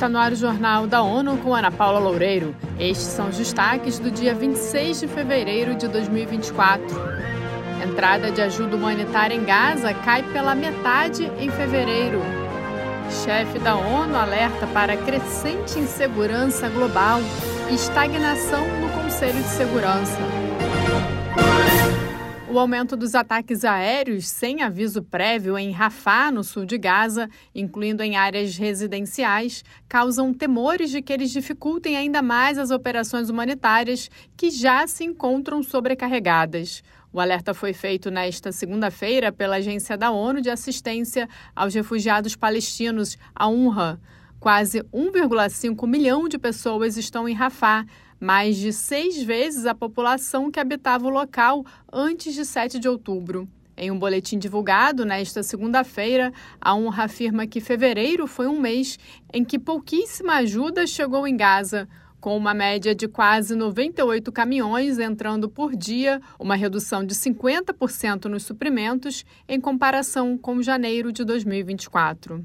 está no ar o Jornal da ONU com Ana Paula Loureiro. Estes são os destaques do dia 26 de fevereiro de 2024. Entrada de ajuda humanitária em Gaza cai pela metade em fevereiro. Chefe da ONU alerta para crescente insegurança global e estagnação no Conselho de Segurança. O aumento dos ataques aéreos sem aviso prévio em Rafah, no sul de Gaza, incluindo em áreas residenciais, causam temores de que eles dificultem ainda mais as operações humanitárias que já se encontram sobrecarregadas. O alerta foi feito nesta segunda-feira pela Agência da ONU de Assistência aos Refugiados Palestinos, a UNRWA. Quase 1,5 milhão de pessoas estão em Rafah, mais de seis vezes a população que habitava o local antes de 7 de outubro. Em um boletim divulgado nesta segunda-feira, a UNRWA afirma que fevereiro foi um mês em que pouquíssima ajuda chegou em Gaza, com uma média de quase 98 caminhões entrando por dia, uma redução de 50% nos suprimentos em comparação com janeiro de 2024.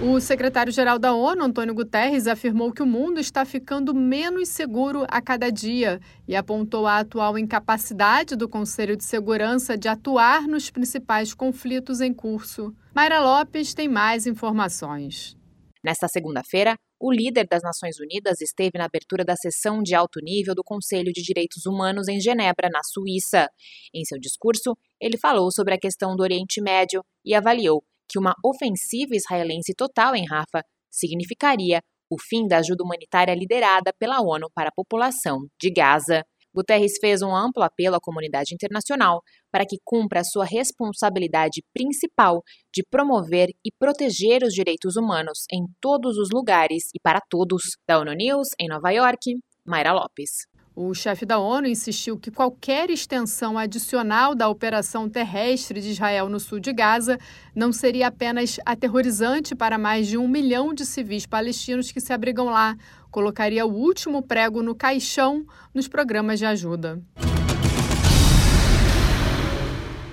O secretário-geral da ONU, Antônio Guterres, afirmou que o mundo está ficando menos seguro a cada dia e apontou a atual incapacidade do Conselho de Segurança de atuar nos principais conflitos em curso. Mayra Lopes tem mais informações. Nesta segunda-feira, o líder das Nações Unidas esteve na abertura da sessão de alto nível do Conselho de Direitos Humanos em Genebra, na Suíça. Em seu discurso, ele falou sobre a questão do Oriente Médio e avaliou que uma ofensiva israelense total em Rafah significaria o fim da ajuda humanitária liderada pela ONU para a população de Gaza. Guterres fez um amplo apelo à comunidade internacional para que cumpra a sua responsabilidade principal de promover e proteger os direitos humanos em todos os lugares e para todos. Da ONU News, em Nova York, Mayra Lopes. O chefe da ONU insistiu que qualquer extensão adicional da operação terrestre de Israel no sul de Gaza não seria apenas aterrorizante para mais de um milhão de civis palestinos que se abrigam lá, colocaria o último prego no caixão nos programas de ajuda.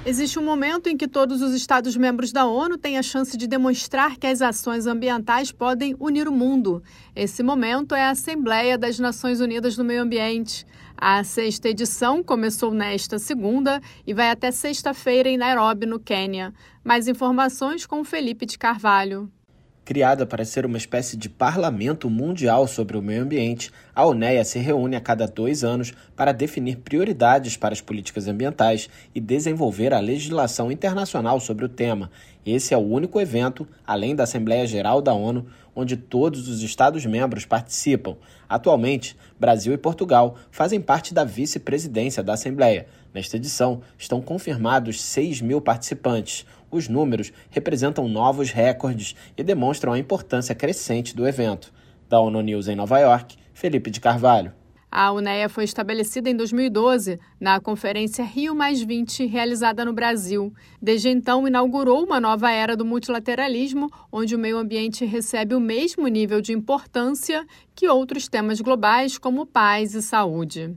Existe um momento em que todos os Estados-membros da ONU têm a chance de demonstrar que as ações ambientais podem unir o mundo. Esse momento é a Assembleia das Nações Unidas do Meio Ambiente. A sexta edição começou nesta segunda e vai até sexta-feira em Nairobi, no Quênia. Mais informações com Felipe de Carvalho. Criada para ser uma espécie de parlamento mundial sobre o meio ambiente, a UNEA se reúne a cada dois anos para definir prioridades para as políticas ambientais e desenvolver a legislação internacional sobre o tema. Esse é o único evento, além da Assembleia Geral da ONU, onde todos os Estados-membros participam. Atualmente, Brasil e Portugal fazem parte da vice-presidência da Assembleia. Nesta edição, estão confirmados 6 mil participantes. Os números representam novos recordes e demonstram a importância crescente do evento. Da ONU News em Nova York, Felipe de Carvalho. A UNEA foi estabelecida em 2012 na Conferência Rio realizada no Brasil. Desde então, inaugurou uma nova era do multilateralismo, onde o meio ambiente recebe o mesmo nível de importância que outros temas globais, como paz e saúde.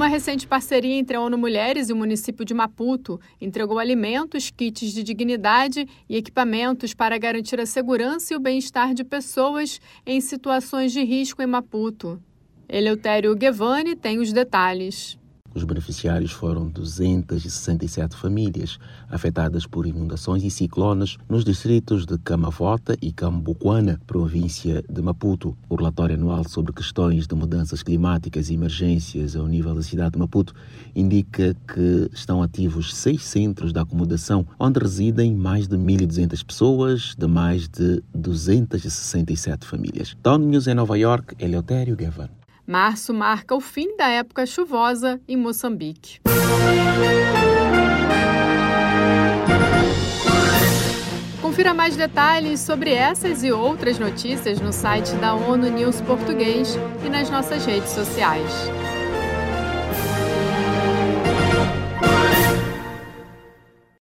Uma recente parceria entre a ONU Mulheres e o município de Maputo entregou alimentos, kits de dignidade e equipamentos para garantir a segurança e o bem-estar de pessoas em situações de risco em Maputo. Eleutério Guevani tem os detalhes. Os beneficiários foram 267 famílias afetadas por inundações e ciclones nos distritos de Camavota e Cambuquana, província de Maputo. O relatório anual sobre questões de mudanças climáticas e emergências ao nível da cidade de Maputo indica que estão ativos seis centros de acomodação, onde residem mais de 1.200 pessoas de mais de 267 famílias. Town News em Nova York, Eleutério Gavan. Março marca o fim da época chuvosa em Moçambique. Confira mais detalhes sobre essas e outras notícias no site da ONU News Português e nas nossas redes sociais.